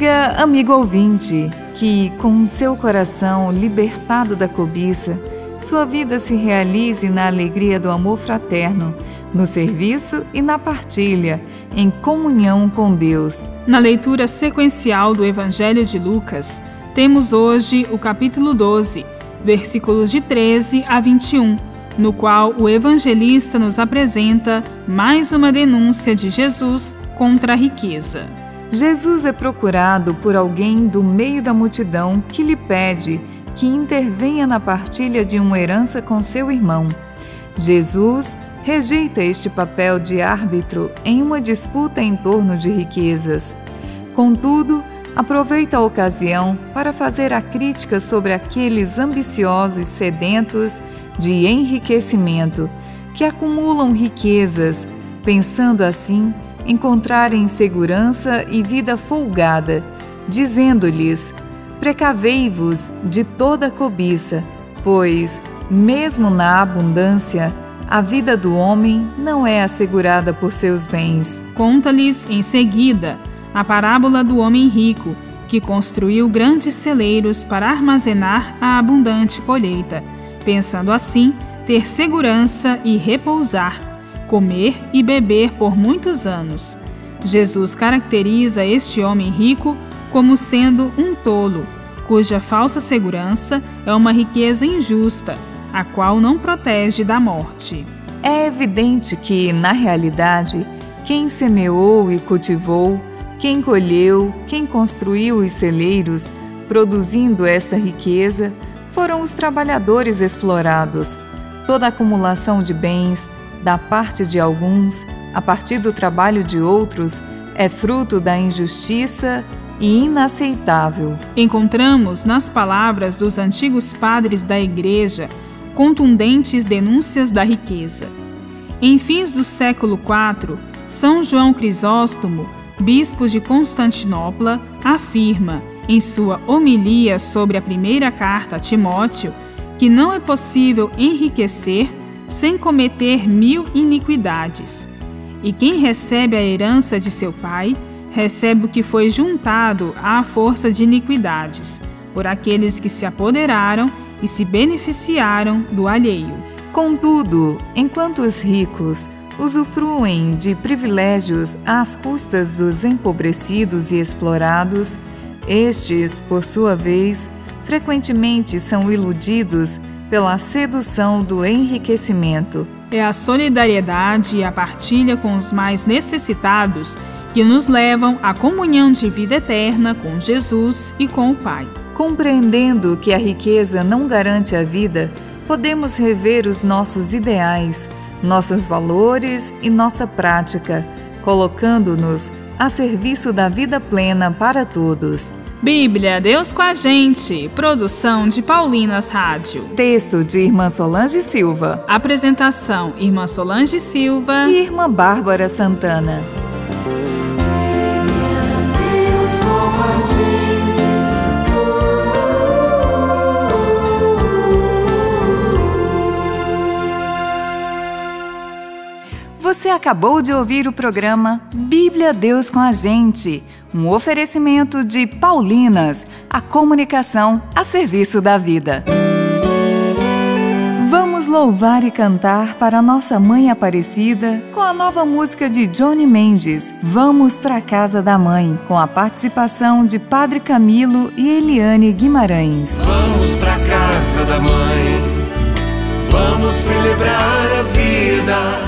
dia, amigo ouvinte, que com seu coração libertado da cobiça, sua vida se realize na alegria do amor fraterno, no serviço e na partilha, em comunhão com Deus. Na leitura sequencial do Evangelho de Lucas, temos hoje o capítulo 12, versículos de 13 a 21, no qual o evangelista nos apresenta mais uma denúncia de Jesus contra a riqueza. Jesus é procurado por alguém do meio da multidão que lhe pede que intervenha na partilha de uma herança com seu irmão. Jesus rejeita este papel de árbitro em uma disputa em torno de riquezas. Contudo, aproveita a ocasião para fazer a crítica sobre aqueles ambiciosos sedentos de enriquecimento que acumulam riquezas, pensando assim encontrarem segurança e vida folgada, dizendo-lhes: Precavei-vos de toda cobiça, pois, mesmo na abundância, a vida do homem não é assegurada por seus bens. Conta-lhes em seguida a parábola do homem rico, que construiu grandes celeiros para armazenar a abundante colheita, pensando assim ter segurança e repousar, comer e beber por muitos anos. Jesus caracteriza este homem rico como sendo um tolo, cuja falsa segurança é uma riqueza injusta, a qual não protege da morte. É evidente que, na realidade, quem semeou e cultivou, quem colheu, quem construiu os celeiros, produzindo esta riqueza, foram os trabalhadores explorados. Toda acumulação de bens, da parte de alguns, a partir do trabalho de outros, é fruto da injustiça e inaceitável. Encontramos nas palavras dos antigos padres da Igreja contundentes denúncias da riqueza. Em fins do século IV, São João Crisóstomo, bispo de Constantinopla, afirma, em sua homilia sobre a primeira carta a Timóteo, que não é possível enriquecer sem cometer mil iniquidades. E quem recebe a herança de seu pai, recebe o que foi juntado à força de iniquidades, por aqueles que se apoderaram e se beneficiaram do alheio. Contudo, enquanto os ricos usufruem de privilégios às custas dos empobrecidos e explorados, estes, por sua vez, frequentemente são iludidos pela sedução do enriquecimento. É a solidariedade e a partilha com os mais necessitados que nos levam à comunhão de vida eterna com Jesus e com o Pai. Compreendendo que a riqueza não garante a vida, podemos rever os nossos ideais, nossos valores e nossa prática, colocando-nos a serviço da vida plena para todos. Bíblia, Deus com a gente. Produção de Paulinas Rádio. Texto de Irmã Solange Silva. Apresentação: Irmã Solange Silva e Irmã Bárbara Santana. Você acabou de ouvir o programa Bíblia Deus com a Gente, um oferecimento de Paulinas, a comunicação a serviço da vida. Vamos louvar e cantar para nossa Mãe Aparecida com a nova música de Johnny Mendes, Vamos para Casa da Mãe, com a participação de Padre Camilo e Eliane Guimarães. Vamos para casa da mãe, vamos celebrar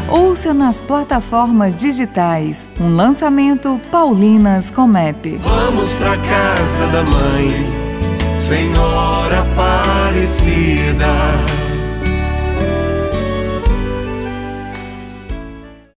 Ouça nas plataformas digitais um lançamento Paulinas Comep. Vamos pra casa da mãe, Senhora Aparecida.